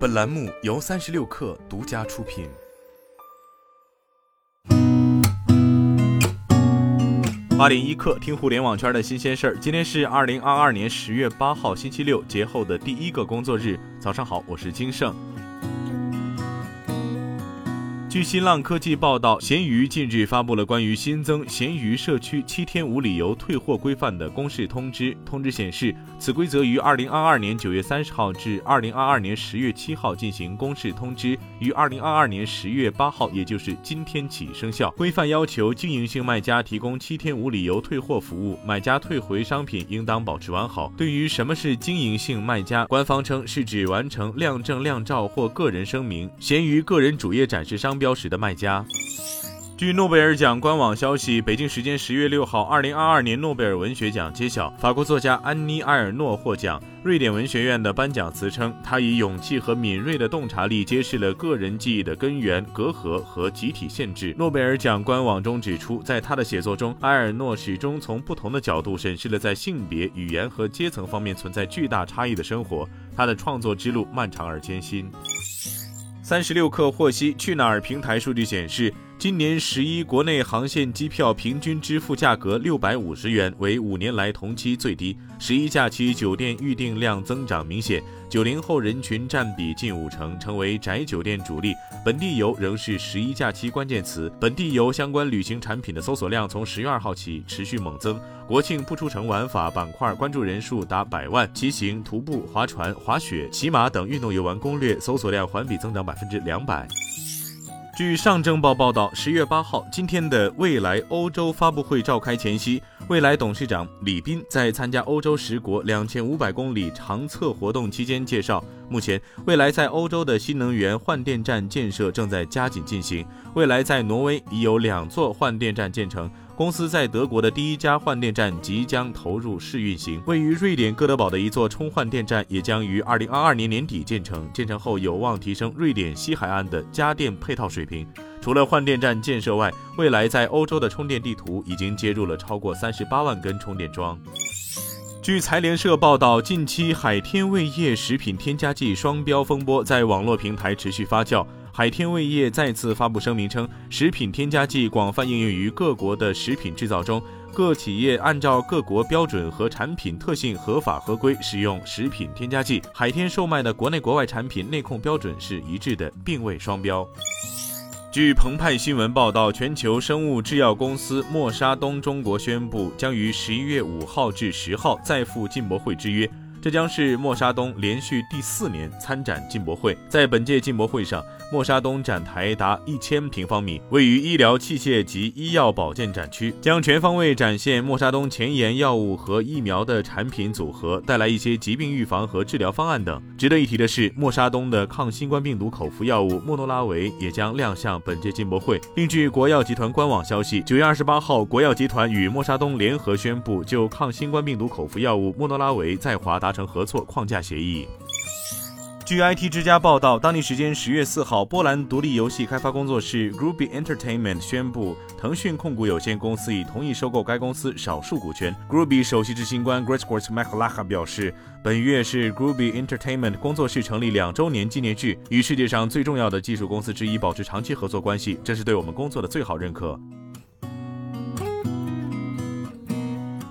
本栏目由三十六氪独家出品。八点一刻，听互联网圈的新鲜事儿。今天是二零二二年十月八号，星期六，节后的第一个工作日。早上好，我是金盛。据新浪科技报道，闲鱼近日发布了关于新增闲鱼社区七天无理由退货规范的公示通知。通知显示，此规则于二零二二年九月三十号至二零二二年十月七号进行公示通知，于二零二二年十月八号，也就是今天起生效。规范要求经营性卖家提供七天无理由退货服务，买家退回商品应当保持完好。对于什么是经营性卖家，官方称是指完成亮证、亮照或个人声明，闲鱼个人主页展示商。标识的卖家。据诺贝尔奖官网消息，北京时间十月六号，二零二二年诺贝尔文学奖揭晓，法国作家安妮埃尔诺获奖。瑞典文学院的颁奖词称，他以勇气和敏锐的洞察力揭示了个人记忆的根源、隔阂和集体限制。诺贝尔奖官网中指出，在他的写作中，埃尔诺始终从不同的角度审视了在性别、语言和阶层方面存在巨大差异的生活。他的创作之路漫长而艰辛。三十六氪获悉，去哪儿平台数据显示，今年十一国内航线机票平均支付价格六百五十元，为五年来同期最低。十一假期酒店预订量增长明显，九零后人群占比近五成，成为宅酒店主力。本地游仍是十一假期关键词，本地游相关旅行产品的搜索量从十月二号起持续猛增。国庆不出城玩法板块关注人数达百万，骑行、徒步、划船、滑雪、骑马等运动游玩攻略搜索量环比增长百分之两百。据上证报报道，十月八号，今天的未来欧洲发布会召开前夕，未来董事长李斌在参加欧洲十国两千五百公里长测活动期间介绍，目前未来在欧洲的新能源换电站建设正在加紧进行，未来在挪威已有两座换电站建成。公司在德国的第一家换电站即将投入试运行，位于瑞典哥德堡的一座充换电站也将于二零二二年年底建成。建成后有望提升瑞典西海岸的家电配套水平。除了换电站建设外，未来在欧洲的充电地图已经接入了超过三十八万根充电桩。据财联社报道，近期海天味业食品添加剂双标风波在网络平台持续发酵。海天味业再次发布声明称，食品添加剂广泛应用于各国的食品制造中，各企业按照各国标准和产品特性合法合规使用食品添加剂。海天售卖的国内国外产品内控标准是一致的，并未双标。据澎湃新闻报道，全球生物制药公司默沙东中国宣布，将于十一月五号至十号再赴进博会之约。这将是默沙东连续第四年参展进博会。在本届进博会上，默沙东展台达一千平方米，位于医疗器械及医药保健展区，将全方位展现默沙东前沿药物和疫苗的产品组合，带来一些疾病预防和治疗方案等。值得一提的是，默沙东的抗新冠病毒口服药物莫诺拉维也将亮相本届进博会。另据国药集团官网消息，九月二十八号，国药集团与默沙东联合宣布，就抗新冠病毒口服药物莫诺拉维在华达。达成合作框架协议。据 IT 之家报道，当地时间十月四号，波兰独立游戏开发工作室 Gruby Entertainment 宣布，腾讯控股有限公司已同意收购该公司少数股权。Gruby 首席执行官 Gregor m a k l a h a 表示，本月是 Gruby Entertainment 工作室成立两周年纪念日，与世界上最重要的技术公司之一保持长期合作关系，这是对我们工作的最好认可。